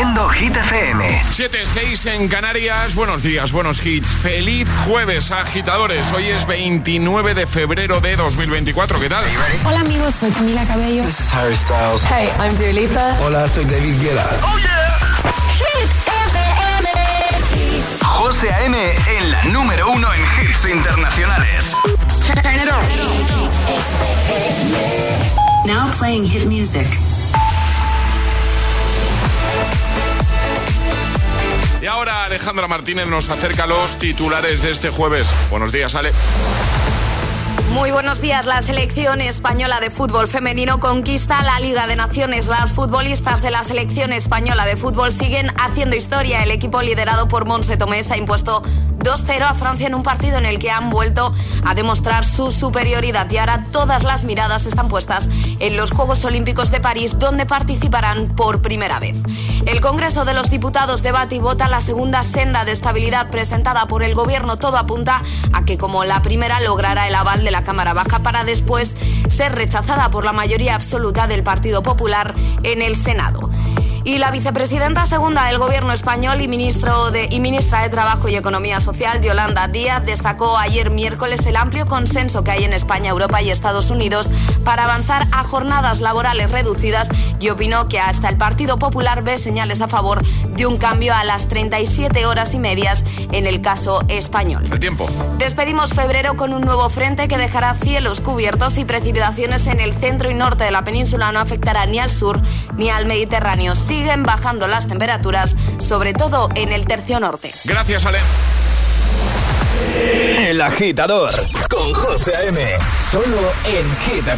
Haciendo Hit FM. 7-6 en Canarias. Buenos días, buenos hits. Feliz jueves, agitadores. Hoy es 29 de febrero de 2024. ¿Qué tal? Hola, amigos. Soy Camila Cabello. This is Harry Styles. Hey, I'm Dua Lipa. Hola, soy David Guetta. ¡Oh, yeah! Hit FM. José A.M. en la número uno en hits internacionales. Turn it on. Now playing hit music. Y ahora Alejandra Martínez nos acerca los titulares de este jueves. Buenos días, Ale. Muy buenos días. La selección española de fútbol femenino conquista la Liga de Naciones. Las futbolistas de la selección española de fútbol siguen haciendo historia. El equipo liderado por Monse Tomés ha impuesto 2-0 a Francia en un partido en el que han vuelto a demostrar su superioridad y ahora todas las miradas están puestas en los Juegos Olímpicos de París donde participarán por primera vez. El Congreso de los Diputados debate y vota la segunda senda de estabilidad presentada por el Gobierno. Todo apunta a que como la primera logrará el aval de la Cámara Baja para después ser rechazada por la mayoría absoluta del Partido Popular en el Senado. Y la vicepresidenta segunda del gobierno español y, ministro de, y ministra de Trabajo y Economía Social, Yolanda Díaz, destacó ayer miércoles el amplio consenso que hay en España, Europa y Estados Unidos para avanzar a jornadas laborales reducidas y opinó que hasta el Partido Popular ve señales a favor de un cambio a las 37 horas y medias en el caso español. El tiempo. Despedimos febrero con un nuevo frente que dejará cielos cubiertos y precipitaciones en el centro y norte de la península. No afectará ni al sur ni al Mediterráneo. Siguen bajando las temperaturas, sobre todo en el tercio norte. Gracias, Ale. El agitador con José A.M. Solo en Hit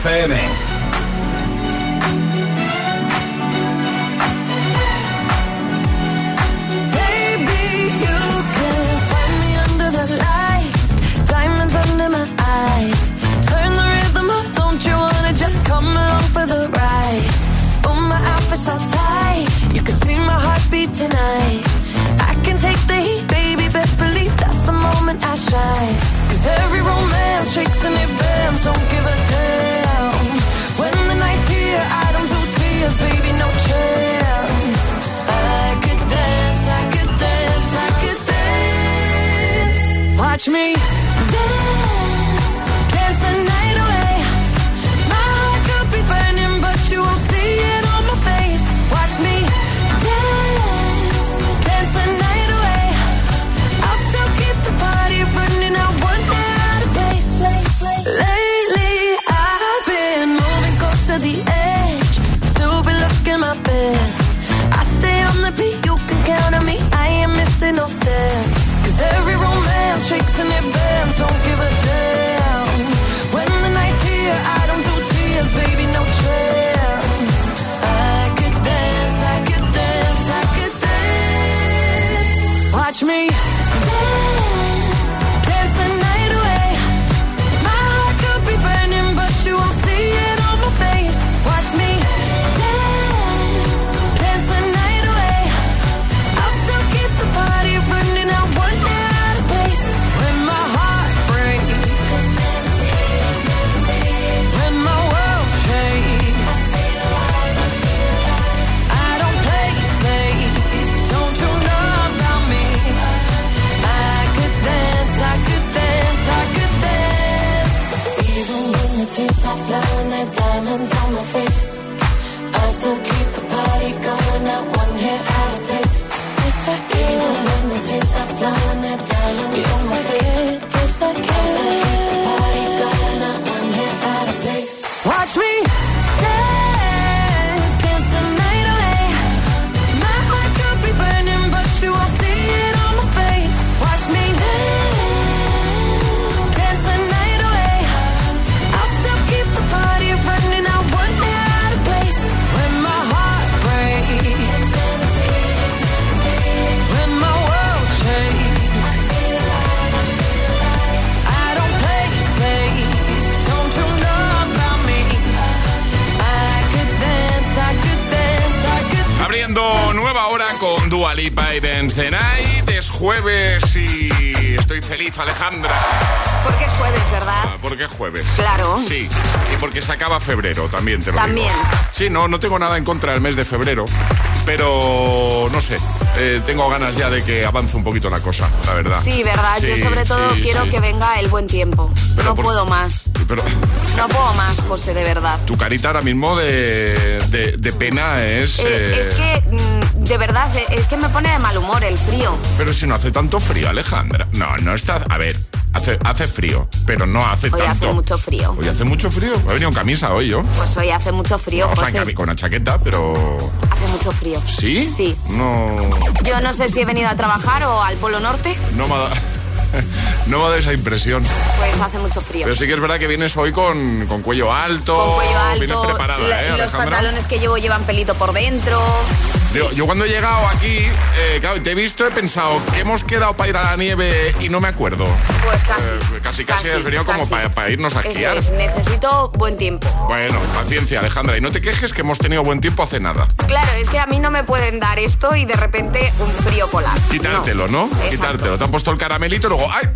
con Dua Lipa y Dance the Night. Es jueves y estoy feliz, Alejandra. Porque es jueves, ¿verdad? Ah, ¿Por qué jueves? Claro. Sí, y porque se acaba febrero, también te lo También. digo. Sí, no, no tengo nada en contra del mes de febrero. pero no sé, eh, tengo ganas ya de que avance un poquito la cosa, la verdad. Sí, verdad. Yo sobre todo sí, quiero sí. que venga el buen tiempo. Pero no por- puedo más. Pero No puedo más, José, de verdad. tu carita ahora mismo de, de- de pena es... Eh, eh, es que, mm, de verdad, eh, es que me pone de mal humor el frío. Pero si no hace tanto frío, Alejandra. No, no está... A ver, hace, hace frío, pero no hace Hoy tanto. hace mucho frío. Hoy hace mucho frío. He venido en camisa hoy yo. Pues hoy hace mucho frío, o sea, en José. con una chaqueta, pero... Hace mucho frío. ¿Sí? Sí. No... Yo no sé si he venido a trabajar o al Polo Norte, No me ha dado... No me dado esa impresión. pues hace mucho frío. Pero sí que es verdad que vienes hoy con, con cuello alto. Con cuello Vienes alto, preparada, la- ¿eh, los Alejandra? pantalones que llevo llevan pelito por dentro. Yo, yo cuando he llegado aquí, eh, claro, te he visto, he pensado que hemos quedado para ir a la nieve y no me acuerdo. Pues casi. Eh, casi, casi has venido como casi. pa- pa irnos a esquiar. es, necesito buen tiempo. Bueno, paciencia, Alejandra. Y no te quejes que hemos tenido buen tiempo hace nada. Claro, es que a mí no me pueden dar esto y de repente un frío polar. Quitártelo, ¿no? Quitártelo. Te han puesto el caramelito y luego, ¡ay!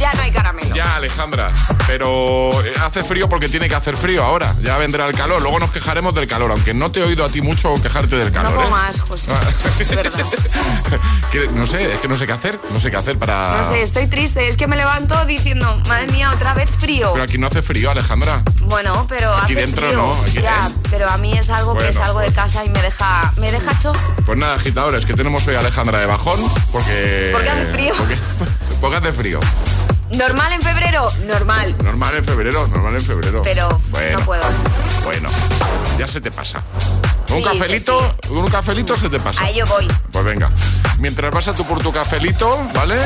Ya no hay caramelo. Ya, Alejandra. Pero eh, hace frío porque tiene que hacer frío ahora. Ya vendrá el calor. Luego nos quejaremos del calor, aunque no te he oído a ti mucho quejarte del No calor. puedo ¿eh? más, José. De. Que- no sé, es que no sé qué hacer. No sé qué hacer para. No sé, estoy triste. Es que me levanto diciendo, madre mía, otra vez frío. Pero aquí no hace frío, Alejandra. Bueno, pero Aquí hace dentro frío. no, aquí- ya, ¿eh? pero a mí es algo que salgo de pues- casa y me deja, me deja chof. Pues nada, agitadores, que tenemos hoy a Alejandra de bajón porque. Porque hace frío. Porque, porque hace frío. Normal en febrero, normal. Normal en febrero, normal en febrero. Pero bueno, no puedo. Bueno, ya se te pasa. Un Sí, cafelito, un cafelito se te pasa. A ello voy. Pues venga, mientras vas a tú por tu cafelito, ¿vale?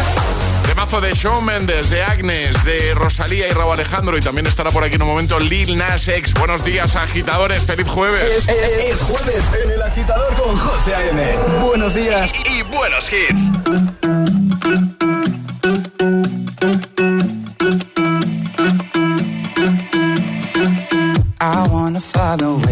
De mazo de Shawn Mendes, de Agnes, de Rosalía y Raúl Alejandro y también estará por aquí en un momento Lil Nas X. Buenos días, agitadores, feliz jueves. Es, es- es jueves en el agitador con José A.M. Buenos días. Y, y buenos hits.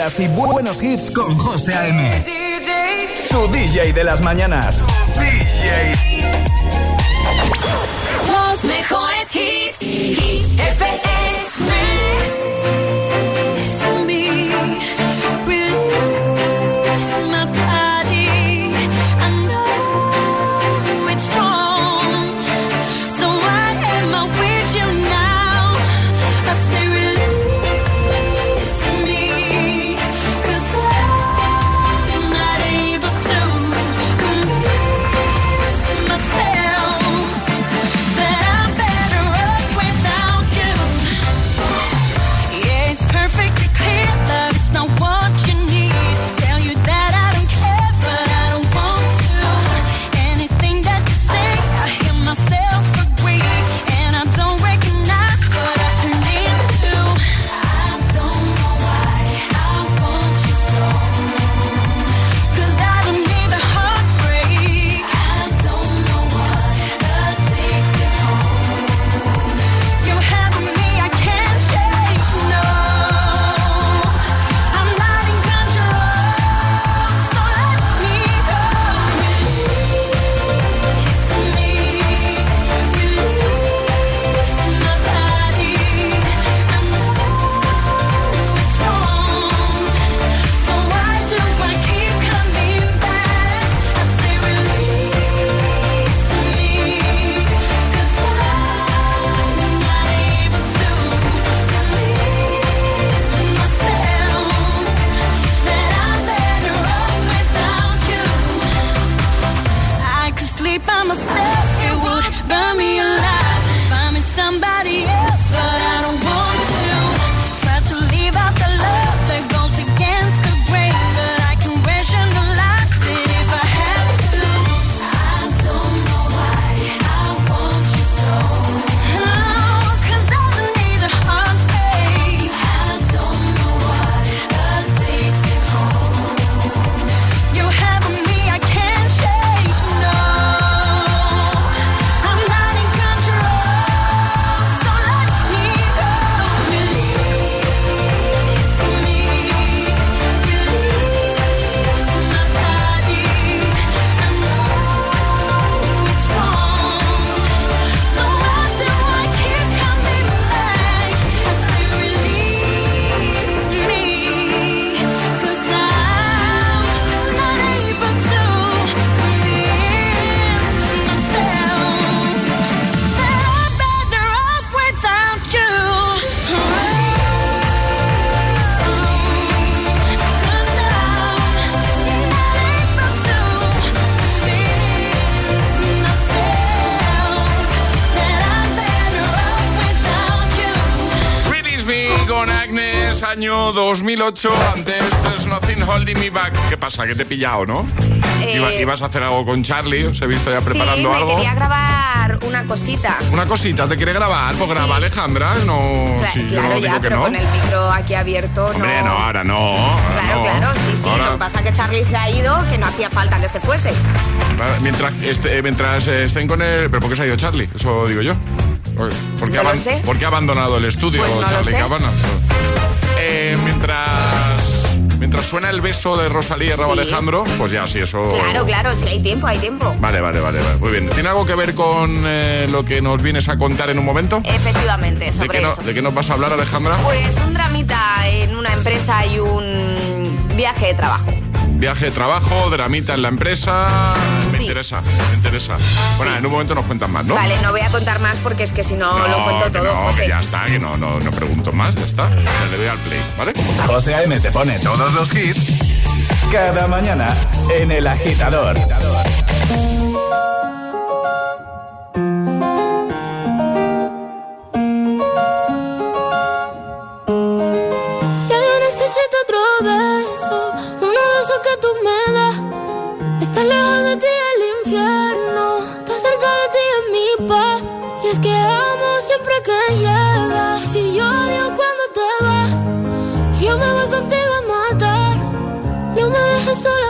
días y bu- buenos hits con José A.M. Tu DJ de las mañanas. DJ. Los mejores hits. Hit FM. 2008. Antes There's Nothing Holding Me Back. ¿Qué pasa? Que te he pillado, ¿no? Eh, Iba- ibas a hacer algo con Charlie, os he visto ya Sí, preparando me algo. quería grabar una cosita. Una cosita, ¿te quiere grabar? Pues Sí. graba Alejandra, no. Cla- sí, yo claro, no ya, digo que pero no. con el micro aquí abierto Hombre, no, ahora no. ahora Claro, no. claro, sí, sí. Ahora- Lo que pasa es que Charlie se ha ido, que no hacía falta que se fuese. Mientras, este- mientras eh, estén con él. ¿Pero por qué se ha ido Charlie? Eso digo yo. ¿Por qué, No lo aban- sé. por qué ha abandonado el estudio Pues no Charlie. Cabana? Mientras, mientras suena el beso de Rosalía y Raúl Sí. Alejandro, pues ya, sí, eso. Claro, claro, si hay tiempo, hay tiempo. Vale, vale, vale, vale. Muy bien. ¿Tiene algo que ver con eh, lo que nos vienes a contar en un momento? Efectivamente, ¿De sobre qué, no- eso. ¿De qué nos vas a hablar, Alejandra? Pues un dramita en una empresa y un viaje de trabajo. Viaje de trabajo, dramita en la empresa. Interesa, me interesa. Bueno, Sí. en un momento nos cuentan más, ¿no? Vale, no voy a contar más porque es que si no, lo cuento que todo. no, José. que ya está, que no, no, no pregunto más, ya está. Ya Le doy al play, ¿vale? José A.M. te pone todos los hits cada mañana en El Agitador. Llegas, y yo odio cuando te vas. Yo me voy contigo a matar, no me dejes sola,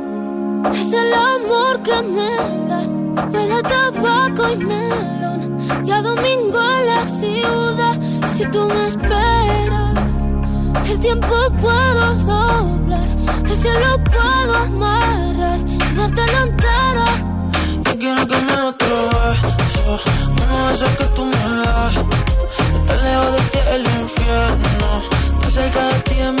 es el amor que me das. Huele a tabaco y melón. Y a domingo en la ciudad. Si tú me esperas, el tiempo puedo doblar. El cielo puedo amarrar y darte la entera. Yo quiero que me otro beso, uno de esos que tú me das. Estar lejos de ti el infierno, estar cerca de ti es mi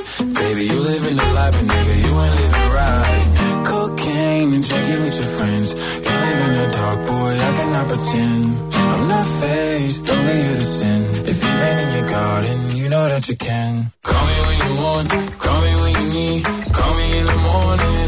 Baby, you living the life, but nigga, you ain't living right. Cocaine and drinking with your friends. You live in the dark, boy, I cannot pretend. I'm not faced, only here to sin. If you've in your garden, you know that you can. Call me when you want, call me when you need. Call me in the morning,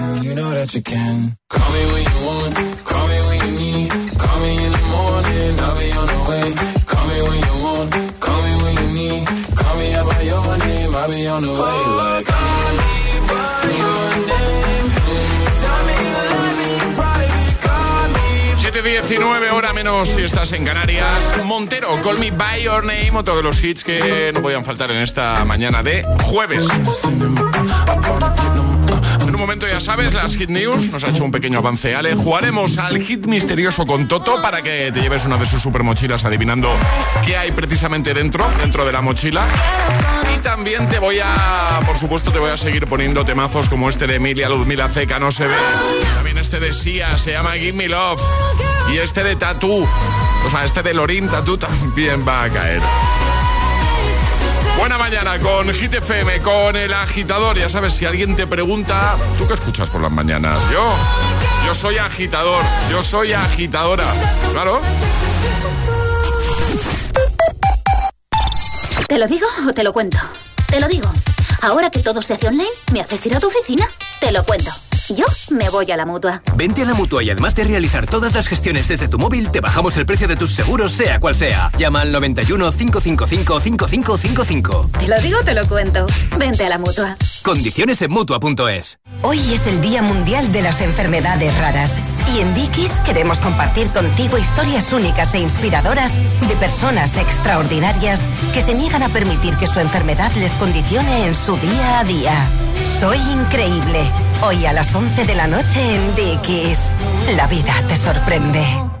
that you can. Call me when you want, call me when you need. Call me in the morning, I'll be on the way. Call me when you want, call me when you need. Call me out by your name, I'll be on the way. Like, call me by your name. Tell me you love me in private. Call me 7.19, hora menos si estás en Canarias. Montero, Call Me By Your Name, otro de los hits que no podían faltar en esta mañana de jueves. Momento, ya sabes, las Hit News nos ha hecho un pequeño avance. Ale, jugaremos al hit misterioso con Toto para que te lleves una de sus super mochilas adivinando qué hay precisamente dentro, dentro de la mochila. Y también te voy a, por supuesto, te voy a seguir poniendo temazos como este de Emilia Ludmila Ceca, no se ve. También este de Sia, se llama Give Me Love. Y este de Tattoo, o sea, este de Lorin Tattoo también va a caer. Buena mañana con Hit con el agitador. Ya sabes, si alguien te pregunta, ¿tú qué escuchas por las mañanas? Yo, yo soy agitador, yo soy agitadora. Claro. ¿Te lo digo o te lo cuento? Te lo digo. Ahora que todo se hace online, ¿me haces ir a tu oficina? Te lo cuento. Yo me voy a la mutua. Vente a la mutua y además de realizar todas las gestiones desde tu móvil, te bajamos el precio de tus seguros, sea cual sea. Llama al 91 555 5555. Te lo digo, te lo cuento. Vente a la mutua. Condiciones en mutua.es. Hoy es el Día Mundial de las Enfermedades Raras. Y en Dickies queremos compartir contigo historias únicas e inspiradoras de personas extraordinarias que se niegan a permitir que su enfermedad les condicione en su día a día. Soy increíble. Hoy a las 11 de la noche en Dickies. La vida te sorprende.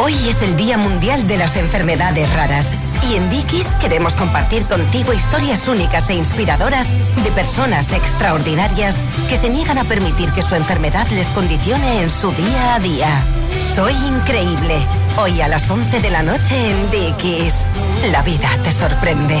Hoy es el Día Mundial de las Enfermedades Raras. Y en Dickies queremos compartir contigo historias únicas e inspiradoras de personas extraordinarias que se niegan a permitir que su enfermedad les condicione en su día a día. Soy increíble. Hoy a las 11 de la noche en Dickies. La vida te sorprende.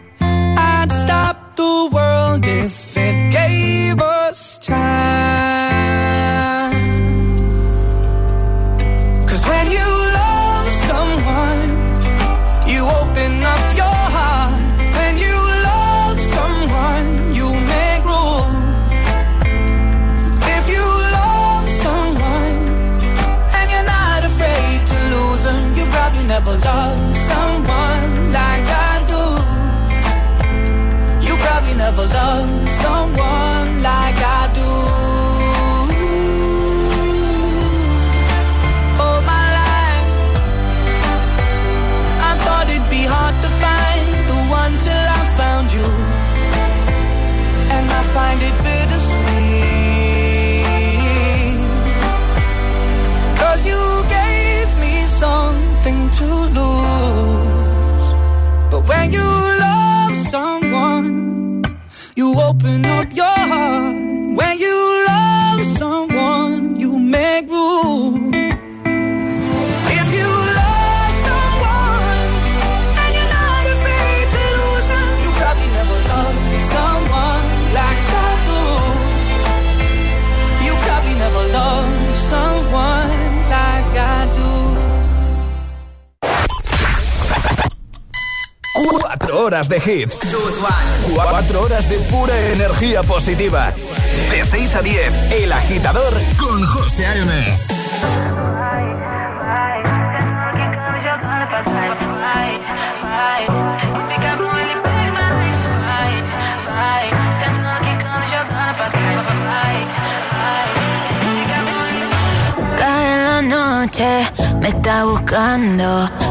World if it gave us time. Horas de hits. Cuatro horas de pura energía positiva. De 6 a 10, El Agitador con José A.M. Cae la noche, me está buscando.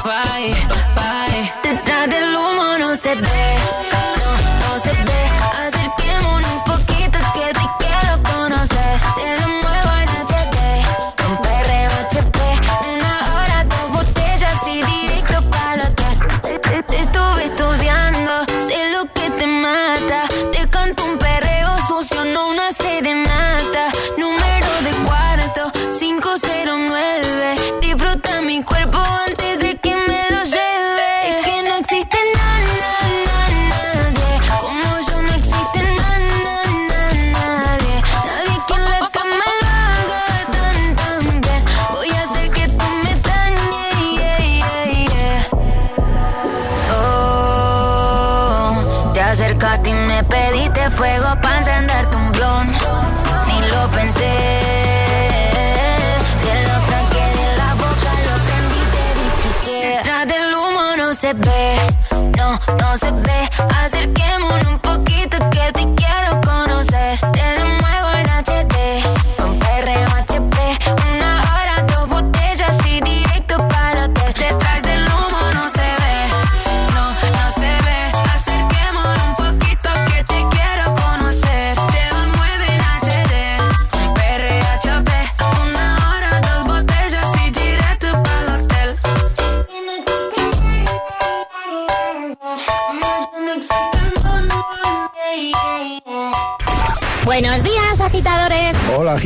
vai.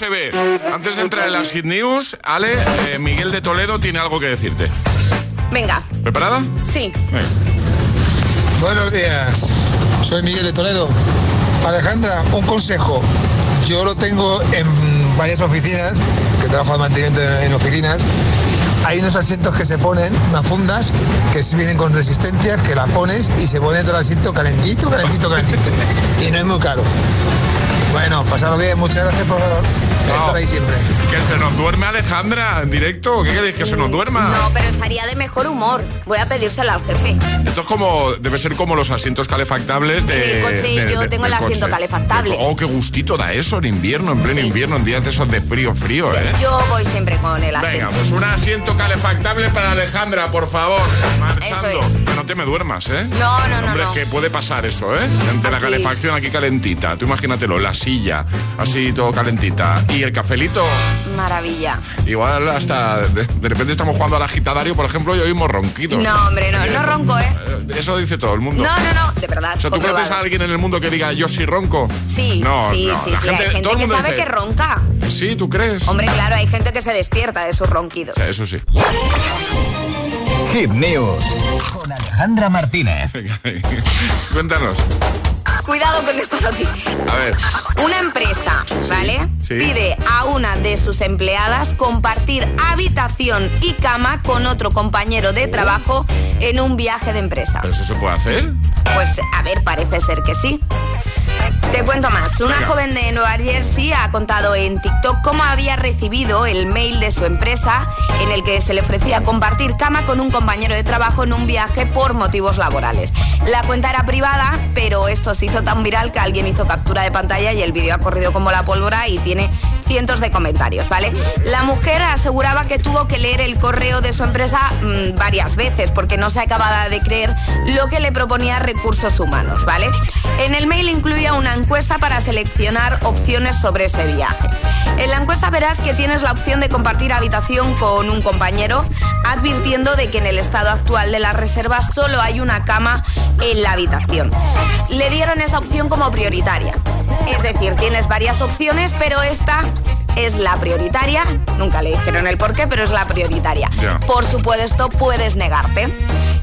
se ve. Antes de entrar en las hit news, Ale, eh, Miguel de Toledo tiene algo que decirte. Venga, ¿Preparada? sí. Venga. Buenos días, soy Miguel de Toledo. Alejandra, un consejo. Yo lo tengo en varias oficinas, que trabajo de mantenimiento en oficinas. Hay unos asientos que se ponen, unas fundas, que sí vienen con resistencia, que la pones y se pone todo el asiento calentito, calentito, calentito. Y no es muy caro. Bueno, pasarlo bien, muchas gracias por estar ahí siempre. ¿Que se nos duerme Alejandra en directo? ¿Qué queréis que se nos duerma? No, pero estaría de mejor humor. Voy a pedírselo al jefe. Esto es como, debe ser como los asientos calefactables de. En el coche de- yo de- tengo el asiento coche. calefactable. Oh, qué gustito da eso en invierno, en pleno invierno, en días de esos de frío, frío, ¿eh? Yo voy siempre con el Venga, asiento. pues un asiento calefactable para Alejandra, por favor. Marchando. Eso es. Que no te me duermas, ¿eh? No, no, no, Hombre, no. es que puede pasar eso, ¿eh? Ante la calefacción aquí calentita. Tú imagínatelo, las silla, así todo calentita. Y el cafelito, Maravilla. igual hasta de, de repente estamos jugando al agitadario, por ejemplo, y oímos ronquidos. No, hombre, no, no ronco, ¿eh? Eh, Eso dice todo el mundo. No, no, no, de verdad. O sea, ¿tú comprobado. conoces a alguien en el mundo que diga yo sí ronco? Sí, No, sí, no, sí, la sí. gente- hay gente todo el que mundo sabe dice- que ronca. Sí, ¿tú crees? Hombre, claro, hay gente que se despierta de sus ronquidos. Eso sí. Hit News con Alejandra Martínez. Cuéntanos. Cuidado con esta noticia. A ver. Una empresa, ¿vale? sí. Pide a una de sus empleadas compartir habitación y cama con otro compañero de trabajo en un viaje de empresa. ¿Pero eso se puede hacer? Pues a ver, parece ser que sí. Te cuento más. Una Venga. joven de Nueva Jersey ha contado en TikTok cómo había recibido el mail de su empresa en el que se le ofrecía compartir cama con un compañero de trabajo en un viaje por motivos laborales. La cuenta era privada, pero esto se hizo tan viral que alguien hizo captura de pantalla y el vídeo ha corrido como la pólvora y tiene cientos de comentarios, ¿vale? La mujer aseguraba que tuvo que leer el correo de su empresa mm, varias veces porque no se acababa de creer lo que le proponía recursos humanos, ¿vale? En el mail incluía una encuesta para seleccionar opciones sobre ese viaje. En la encuesta verás que tienes la opción de compartir habitación con un compañero, advirtiendo de que en el estado actual de las reservas solo hay una cama en la habitación. Le dieron esa opción como prioritaria. Es decir, tienes varias opciones, pero esta es la prioritaria. Nunca le dijeron el por qué, pero es la prioritaria. Por supuesto, puedes negarte.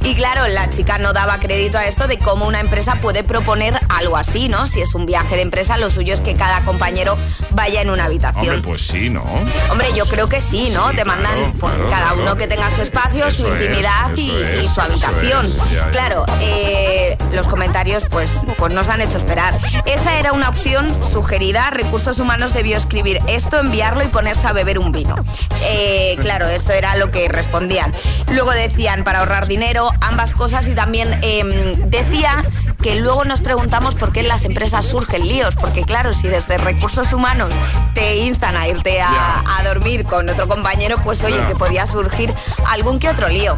Y claro, la chica no daba crédito a esto de cómo una empresa puede proponer algo así, ¿no? Si es un viaje de empresa, lo suyo es que cada compañero vaya en una habitación. Hombre, pues sí, ¿no? Hombre, yo creo que sí, ¿no? Te mandan pues, claro, cada claro. uno que tenga su espacio, su es, intimidad y, eso es, y su habitación. es, ya, ya. Claro, eh, los comentarios pues, pues nos han hecho esperar. Esa era una opción sugerida. Recursos Humanos debió escribir esto, enviarlo y ponerse a beber un vino. Eh, claro, esto era lo que respondían. Luego decían para ahorrar dinero, ambas cosas y también em, decía que luego nos preguntamos por qué en las empresas surgen líos, porque claro, si desde recursos humanos te instan a irte a, a dormir con otro compañero, pues oye, que podía surgir algún que otro lío.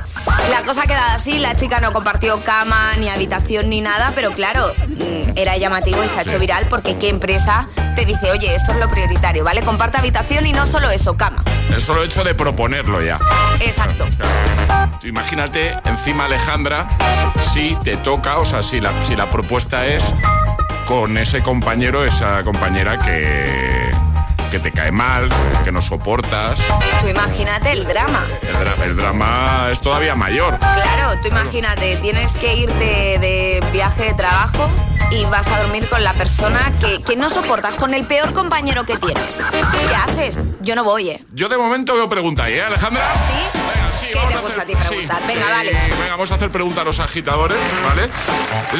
La cosa queda así, la chica no compartió cama, ni habitación, ni nada, pero claro, mm, era llamativo y se ha hecho viral porque qué empresa te dice, oye, esto es lo prioritario, ¿vale? Comparte habitación y no solo eso, cama. El solo hecho de proponerlo ya. Exacto. Tú imagínate encima Alejandra si te toca, o sea, si la, si la propuesta es con ese compañero, esa compañera que, que te cae mal, que no soportas. Tú imagínate el drama. El, dra- el drama es todavía mayor. Claro, tú imagínate, tienes que irte de viaje de trabajo y vas a dormir con la persona que, que no soportas, con el peor compañero que tienes. ¿Qué haces? Yo no voy, ¿eh? Yo de momento veo pregunta ahí, ¿eh, Alejandra? ¿Sí? Sí, ¿Qué vamos te a gusta hacer- a ti preguntar? Venga, vale. Venga, vamos a hacer pregunta a los agitadores, ¿vale?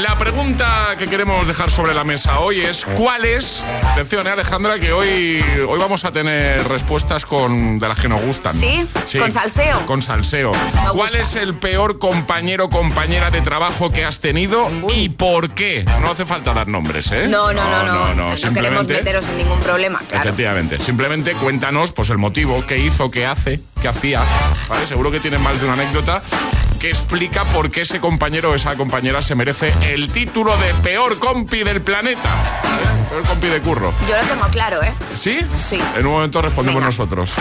La pregunta que queremos dejar sobre la mesa hoy es ¿cuál es? Atención, ¿eh, Alejandra, que hoy, hoy vamos a tener respuestas con de las que nos gustan. ¿Sí? ¿Con salseo? Con salseo. Me ¿Cuál gusta. es el peor compañero o compañera de trabajo que has tenido y por qué? No hace falta dar nombres, ¿eh? No, no, no, no. no, No, queremos simplemente- meteros en ningún problema, claro. Efectivamente. Simplemente cuéntanos pues el motivo, qué hizo, qué hace, qué hacía. ¿Vale? Seguro que tienes más de una anécdota que explica por qué ese compañero o esa compañera se merece el título de peor compi del planeta. ¿Vale? Peor compi de curro. Yo lo tengo claro, ¿eh? ¿Sí? Sí. En un momento respondemos nosotros.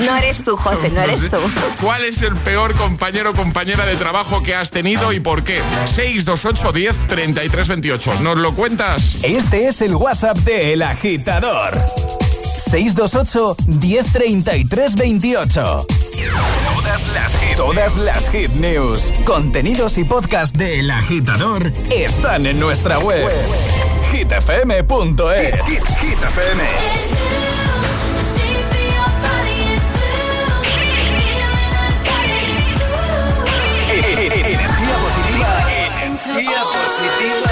No eres tú, José, no eres tú. ¿Cuál es el peor compañero o compañera de trabajo que has tenido y por qué? 628 10 33 28. ¿Nos lo cuentas? Este es el WhatsApp de El Agitador. 628 1033 28. Todas las hit, todas las hit news, contenidos y podcast de El Agitador están en nuestra web. hitfm.es. Hit, Hit FM. Energía positiva, energía positiva.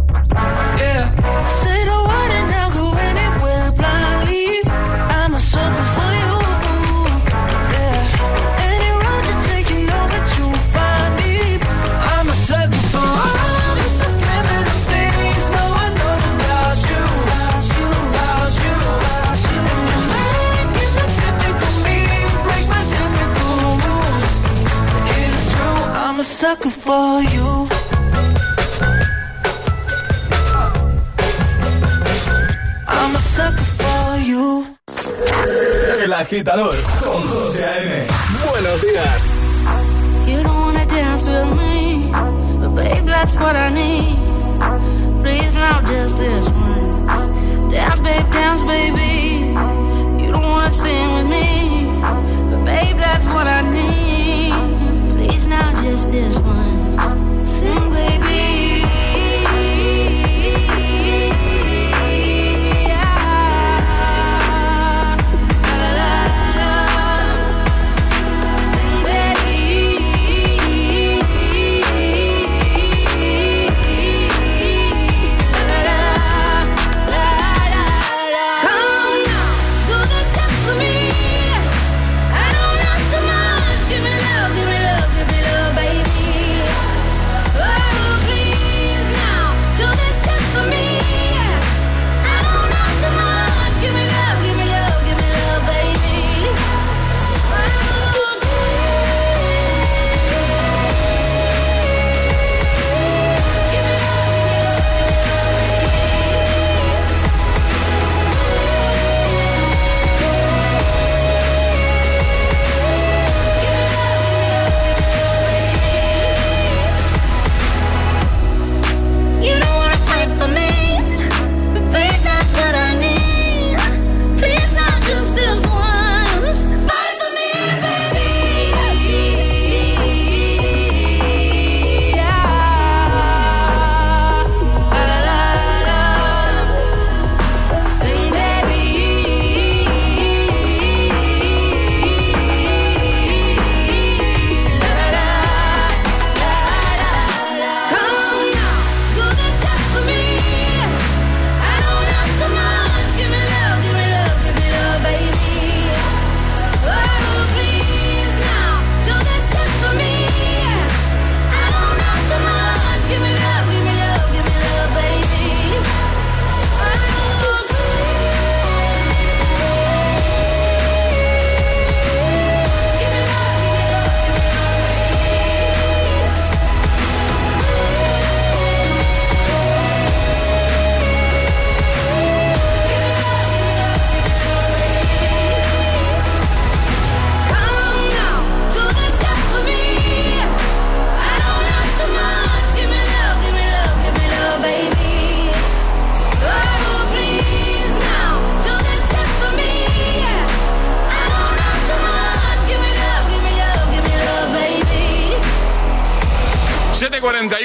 agitador con José A.M. Buenos días. You don't wanna dance with me, but babe, that's what I need. Please now just this once. Dance, babe, dance, baby. You don't wanna sing with me, but babe, that's what I need. Please now just this once. Sing, baby.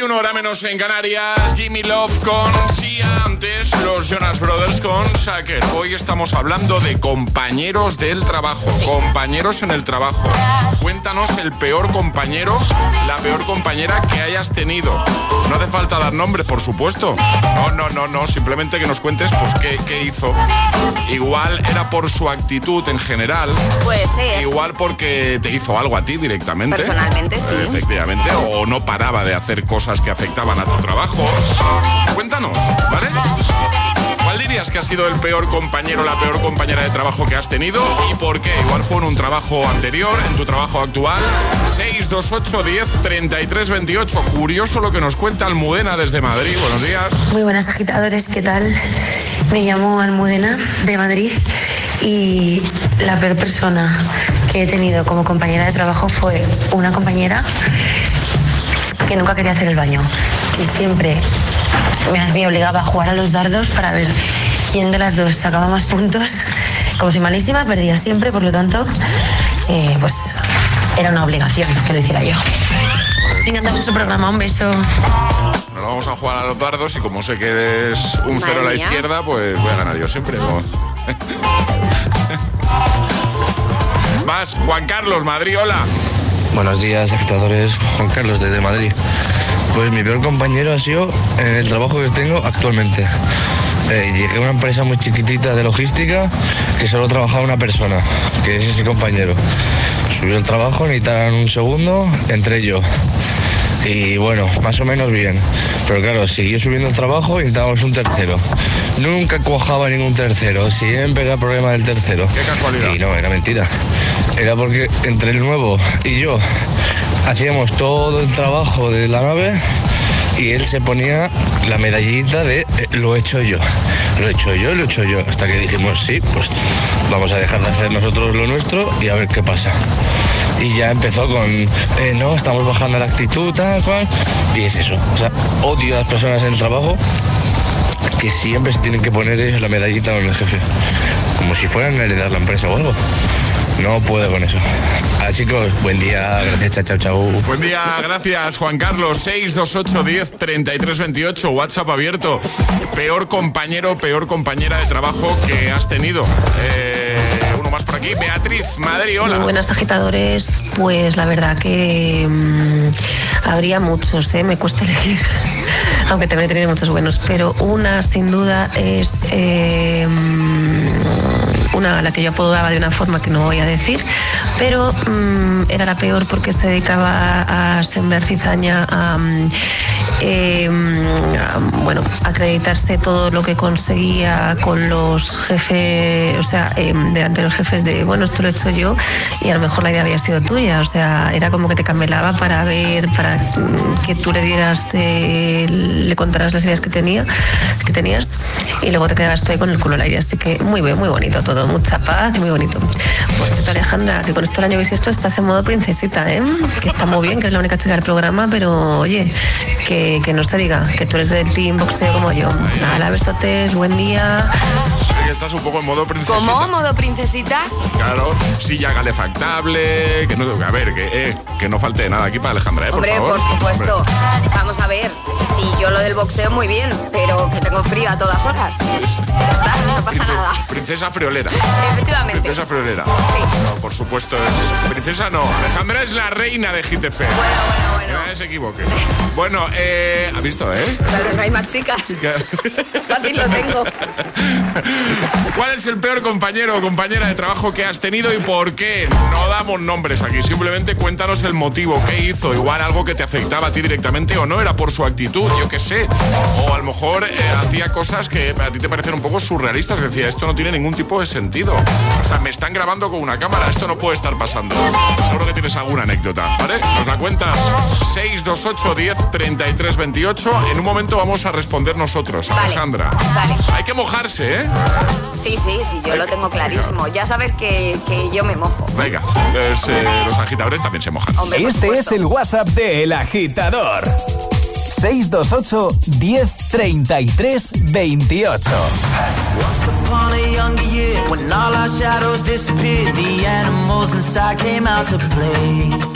Una hora menos en Canarias. Jimmy Love con Sia. Antes los Jonas Brothers con Sacker. Hoy estamos hablando de compañeros del trabajo. Compañeros en el trabajo. Cuéntanos el peor compañero, la peor compañera que hayas tenido. No hace falta dar nombre, por supuesto. No, no, no, no. Simplemente que nos cuentes pues qué, qué hizo. Igual era por su actitud en general. Puede ser. Igual porque te hizo algo a ti directamente. Personalmente, sí. Efectivamente. O no paraba de hacer cosas que afectaban a tu trabajo. Cuéntanos, ¿vale? ¿Cuál dirías que ha sido el peor compañero, la peor compañera de trabajo que has tenido y por qué? Igual fue en un trabajo anterior, en tu trabajo actual. 628 10 33 28. Curioso lo que nos cuenta Almudena desde Madrid. Buenos días. Muy buenas agitadores, ¿qué tal? Me llamo Almudena de Madrid y la peor persona que he tenido como compañera de trabajo fue una compañera que nunca quería hacer el baño y siempre me, me obligaba a jugar a los dardos para ver quién de las dos sacaba más puntos. Como soy malísima, perdía siempre, por lo tanto, eh, pues era una obligación que lo hiciera yo. Me encanta vuestro programa, un beso. Nos vamos a jugar a los dardos y como sé que eres un cero a la izquierda, pues voy a ganar yo siempre. ¿no? Más, Juan Carlos, Madrid, hola. Buenos días, agitadores. Juan Carlos desde Madrid. Pues mi peor compañero ha sido en el trabajo que tengo actualmente. Eh, llegué a una empresa muy chiquitita de logística que solo trabajaba una persona, que es ese compañero. Subió el trabajo, necesitaban un segundo, entré yo. Y bueno, más o menos bien. Pero claro, siguió subiendo el trabajo y necesitábamos un tercero. Nunca cuajaba ningún tercero, siempre era problema del tercero. Qué casualidad. Y no, era mentira. Era porque entre el nuevo y yo hacíamos todo el trabajo de la nave y él se ponía la medallita de eh, lo he hecho yo, lo he hecho yo, lo he hecho yo. Hasta que dijimos, sí, pues vamos a dejar de hacer nosotros lo nuestro y a ver qué pasa. Y ya empezó con, eh, no, estamos bajando la actitud, tal cual. Y es eso. O sea, odio a las personas en el trabajo que siempre se tienen que poner la medallita con el jefe. Como si fueran a heredar la empresa o algo. No puedo con eso. Ah, chicos, buen día. Gracias, chao, chao. Buen día, gracias Juan Carlos. 628 10 33 28, WhatsApp abierto. Peor compañero, peor compañera de trabajo que has tenido. Eh, por aquí. Beatriz, Madrid. Muy buenas agitadores, pues la verdad que mm, habría muchos, ¿eh? me cuesta elegir, aunque también he tenido muchos buenos, pero una sin duda es eh, mm, una a la que yo apodaba de una forma que no voy a decir, pero mm, era la peor porque se dedicaba a sembrar cizaña, a, eh, a, bueno, acreditarse todo lo que conseguía con los jefes, o sea, eh, delante de los jefes de, bueno, esto lo he hecho yo y a lo mejor la idea había sido tuya, o sea, era como que te camelaba para ver, para mm, que tú le dieras, eh, le contaras las ideas que tenía, que tenías y luego te quedabas tú ahí con el culo al aire, así que muy bien, muy bonito todo, mucha paz muy bonito. Por cierto, Alejandra, que con esto el año bisiesto estás en modo princesita, ¿eh? Que está muy bien, que eres la única chica del programa, pero oye, que, que no se diga que tú eres del team boxeo como yo. Nada, besotes, buen día. Que estás un poco en modo princesita. ¿Cómo? ¿Modo princesita? Claro, silla calefactable, que no, a ver, que, eh, que no falte nada aquí para Alejandra, ¿eh? Por Hombre, favor. por supuesto. Hombre. Vamos a ver. Si yo lo del boxeo muy bien, pero que tengo frío a todas horas. Ya está, no pasa nada. Princesa friolera. Efectivamente. Princesa friolera. No, por supuesto. Es- Princesa no. Alejandra es la reina de GTF. Bueno, bueno, bueno. No se equivoque. Bueno, eh, ¿ha visto, eh? Claro, no hay más chicas. Fácil lo tengo. ¿Cuál es el peor compañero o compañera de trabajo que has tenido y por qué? No damos nombres aquí, simplemente cuéntanos el motivo, qué hizo, igual algo que te afectaba a ti directamente o no, era por su actitud, yo qué sé. O a lo mejor eh, hacía cosas que a ti te parecen un poco surrealistas, decía, esto no tiene ningún tipo de sentido. O sea, me están grabando con una cámara, esto no puede estar pasando. Seguro que tienes alguna anécdota, ¿vale? Nos la cuentas 628 10 33 28. En un momento vamos a responder nosotros, Vale. Alejandra. Vale. Hay que mojarse, ¿eh? Sí, sí, sí, yo lo tengo clarísimo. Ya sabes que, que yo me mojo. Venga, pues, eh, los agitadores también se mojan. Este es el WhatsApp de El Agitador. 628 10 33 28. Once upon a younger year, when all our shadows disappeared, the animals inside came out to play.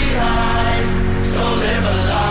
behind. So live a life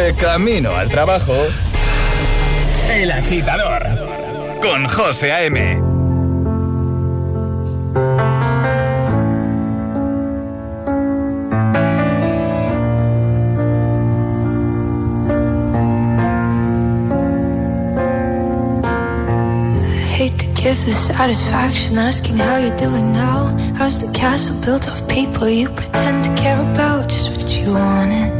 De camino al trabajo. El agitador. Con José A.M. hate to give the satisfaction asking how you're doing now. How's the castle built of people you pretend to care about? Just what you wanted.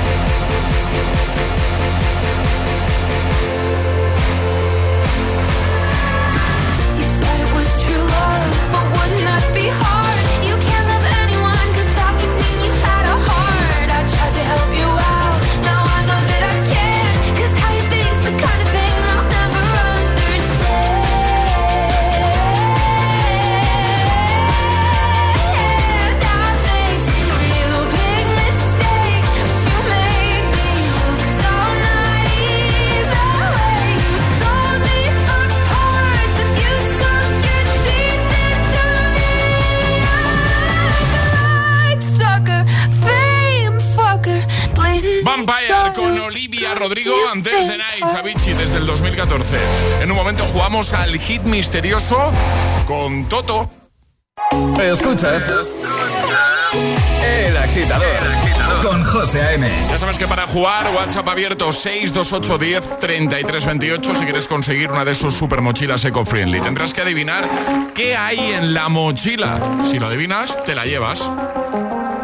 Rodrigo antes de Night, Avicii, desde el 2014. En un momento jugamos al hit misterioso con Toto. Escuchas. El agitador. Con José A.M. Ya sabes que para jugar, WhatsApp abierto 628 10 33 28 si quieres conseguir una de sus super mochilas eco-friendly. Tendrás que adivinar qué hay en la mochila. Si lo adivinas, te la llevas.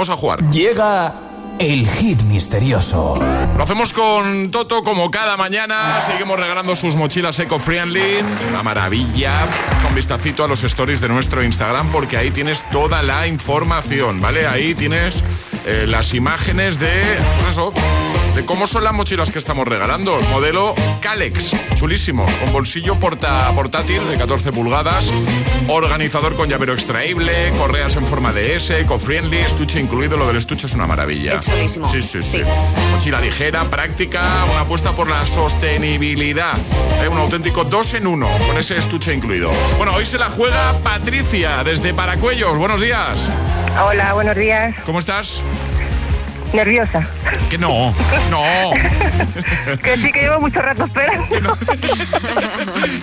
Vamos a jugar. Llega el hit misterioso. Lo hacemos con Toto como cada mañana. Seguimos regalando sus mochilas eco-friendly. Una maravilla. Un vistacito a los stories de nuestro Instagram porque ahí tienes toda la información, ¿vale? Ahí tienes eh, las imágenes de, pues eso, de cómo son las mochilas que estamos regalando. El modelo Calex, chulísimo, con bolsillo porta, portátil de 14 pulgadas, organizador con llavero extraíble, correas en forma de S, eco-friendly, estuche incluido. Lo del estuche es una maravilla. Es chulísimo. Sí, sí, sí. Mochila ligera, práctica, una apuesta por la sostenibilidad. Eh, un auténtico dos en uno, con ese estuche incluido. Bueno, hoy se la juega Patricia desde Paracuellos. Buenos días. Hola, buenos días. ¿Cómo estás? Nerviosa. Que no, no. que sí que llevo mucho rato esperando.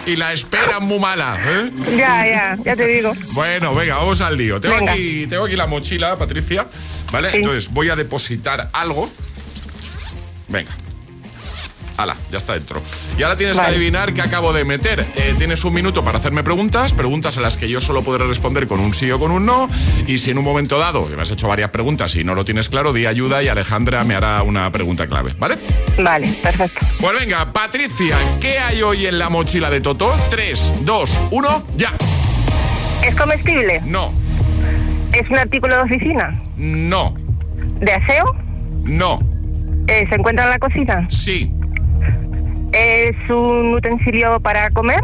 y la espera muy mala, ¿eh? Ya, ya, ya te digo. Bueno, venga, vamos al lío. Tengo, Venga. aquí, tengo aquí la mochila, Patricia. ¿Vale? Entonces voy a depositar algo. Venga. Ala, ya está dentro. Y ahora tienes Vale. que adivinar qué acabo de meter. Eh, tienes un minuto para hacerme preguntas, preguntas a las que yo solo podré responder con un sí o con un no. Y si en un momento dado, que me has hecho varias preguntas y no lo tienes claro, di ayuda y Alejandra me hará una pregunta clave, ¿vale? Vale, perfecto. Pues venga, Patricia, ¿qué hay hoy en la mochila de Toto? 3, 2, 1, ya. ¿Es comestible? No, ¿Es un artículo de oficina? no, ¿De aseo? no, Eh, ¿Se encuentra en la cocina? sí, ¿Es un utensilio para comer?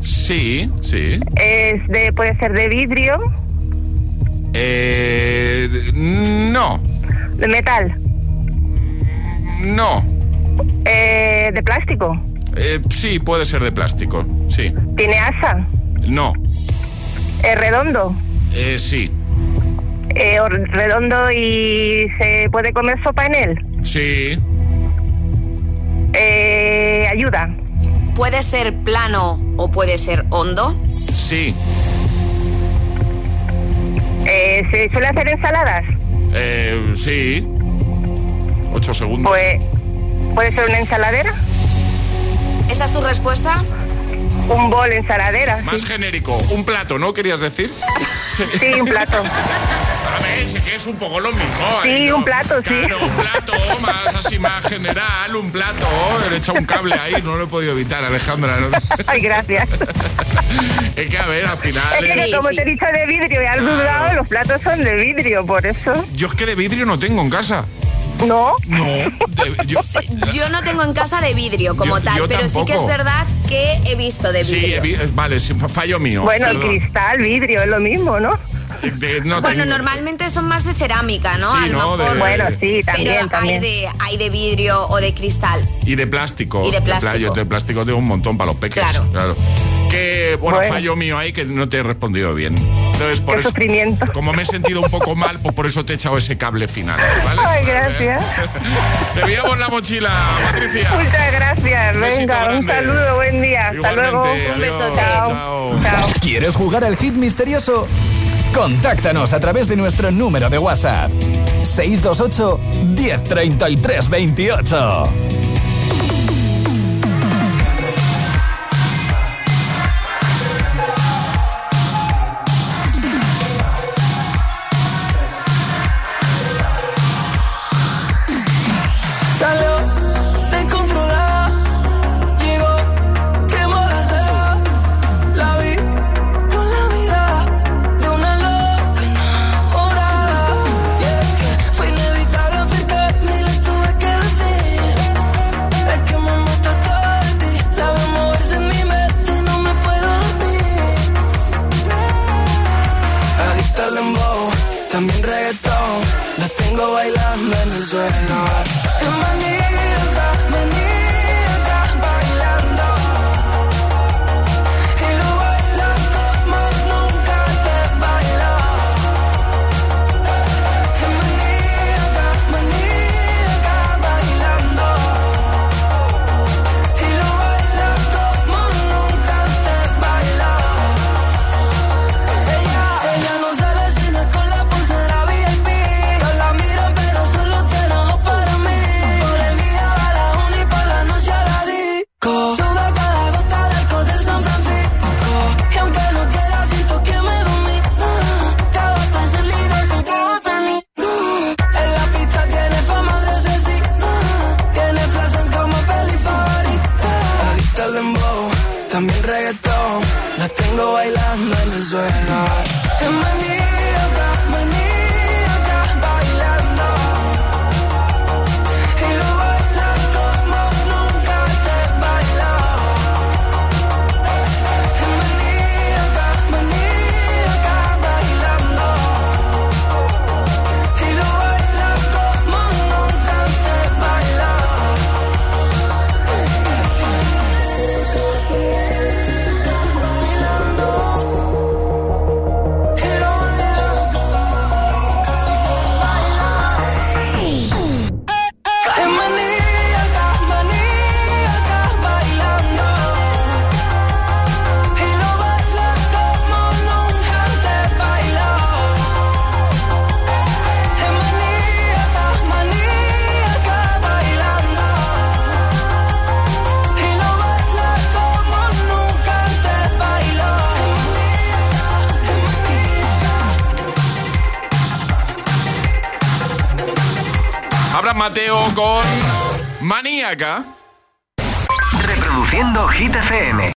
sí, sí. ¿Es de, puede ser de vidrio? Eh, no, ¿De metal? no. Eh, ¿De plástico? Eh, sí, puede ser de plástico, sí. ¿Tiene asa? No, ¿Es redondo? eh, sí, Eh, ¿Redondo y se puede comer sopa en él? sí, Eh, ¿Ayuda? ¿Puede ser plano o puede ser hondo? sí. Eh, ¿Se suele hacer ensaladas? Eh, sí. Ocho segundos. Pues, ¿Puede ser una ensaladera? ¿Esa es tu respuesta? Un bol ensaladera. Más genérico, un plato, ¿no querías decir? Sí, un plato. Que es un poco lo mismo. Sí. No, un plato, sí. Claro, un plato, más así más general, un plato. Le he echado un cable ahí, no lo he podido evitar, Alejandra. ¿no? Ay, gracias. Es que a ver, al final. Es que como te he dicho de vidrio y has dudado, los platos son de vidrio, por eso. Yo es que de vidrio no tengo en casa. ¿No? No, de- yo, Yo no tengo en casa de vidrio como Yo- tal, yo pero sí que es verdad que he visto de sí, vidrio. he vi- vale, sí, fallo mío. Bueno, el perdón. cristal, vidrio, es lo mismo, ¿no? De- no bueno, tengo- normalmente son más de cerámica, ¿no? Sí, A lo ¿no? mejor. De- Bueno, sí, también, pero también. Hay, de, hay de vidrio o de cristal. Y de plástico. Y de plástico. Yo de plástico tengo un montón para los peques. Claro. Que, bueno, Bueno. fallo mío ahí que no te he respondido bien. Entonces, por Qué eso. sufrimiento. Como me he sentido un poco mal, pues por eso te he echado ese cable final. ¿vale? Ay, gracias. Te enviamos la mochila, Patricia. Muchas gracias. Venga, un saludo, buen día. Hasta luego. adiós, Un besote. Chao. Chao. ¿Quieres jugar al hit misterioso? Contáctanos a través de nuestro número de WhatsApp. 628 1033 28.